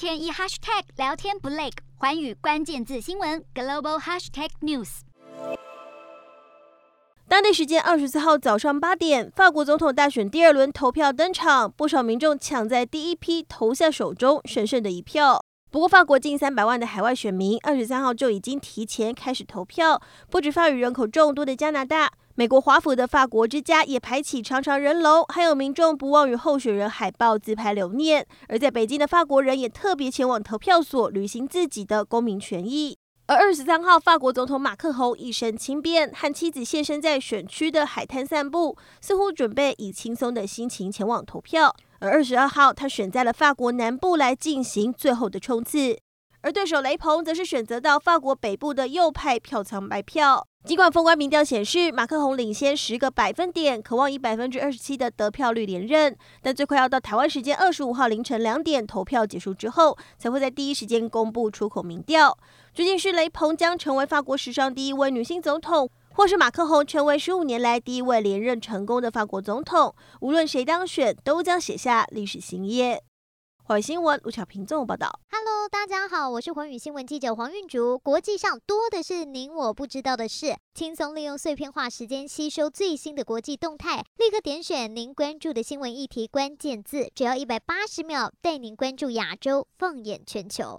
天一 hashtag 聊天不累，环宇关键字新闻 global hashtag news。当地时间二十四号早上八点，法国总统大选第二轮投票登场，不少民众抢在第一批投下手中神圣的一票。不过，法国近三百万的海外选民二十三号就已经提前开始投票。不止法语人口众多的加拿大，美国华府的法国之家也排起长长人龙，还有民众不忘与候选人海报自拍留念。而在北京的法国人也特别前往投票所，履行自己的公民权益。而二十三号，法国总统马克宏一身轻便，和妻子现身在选区的海滩散步，似乎准备以轻松的心情前往投票。而二十二号，他选在了法国南部来进行最后的冲刺，而对手雷鹏则是选择到法国北部的右派票仓买票。尽管封关民调显示马克宏领先十个百分点，可望以百分之二十七的得票率连任，但最快要到台湾时间二十五号凌晨两点投票结束之后，才会在第一时间公布出口民调。究竟是雷鹏将成为法国史上第一位女性总统？或是马克宏成为十五年来第一位连任成功的法国总统，无论谁当选，都将写下历史新页。寰宇新闻卢巧萍综合报道。Hello，大家好，我是环宇新闻记者黄韵竹。国际上多的是您我不知道的事，轻松利用碎片化时间吸收最新的国际动态，立刻点选您关注的新闻议题关键字，只要一百八十秒，带您关注亚洲，放眼全球。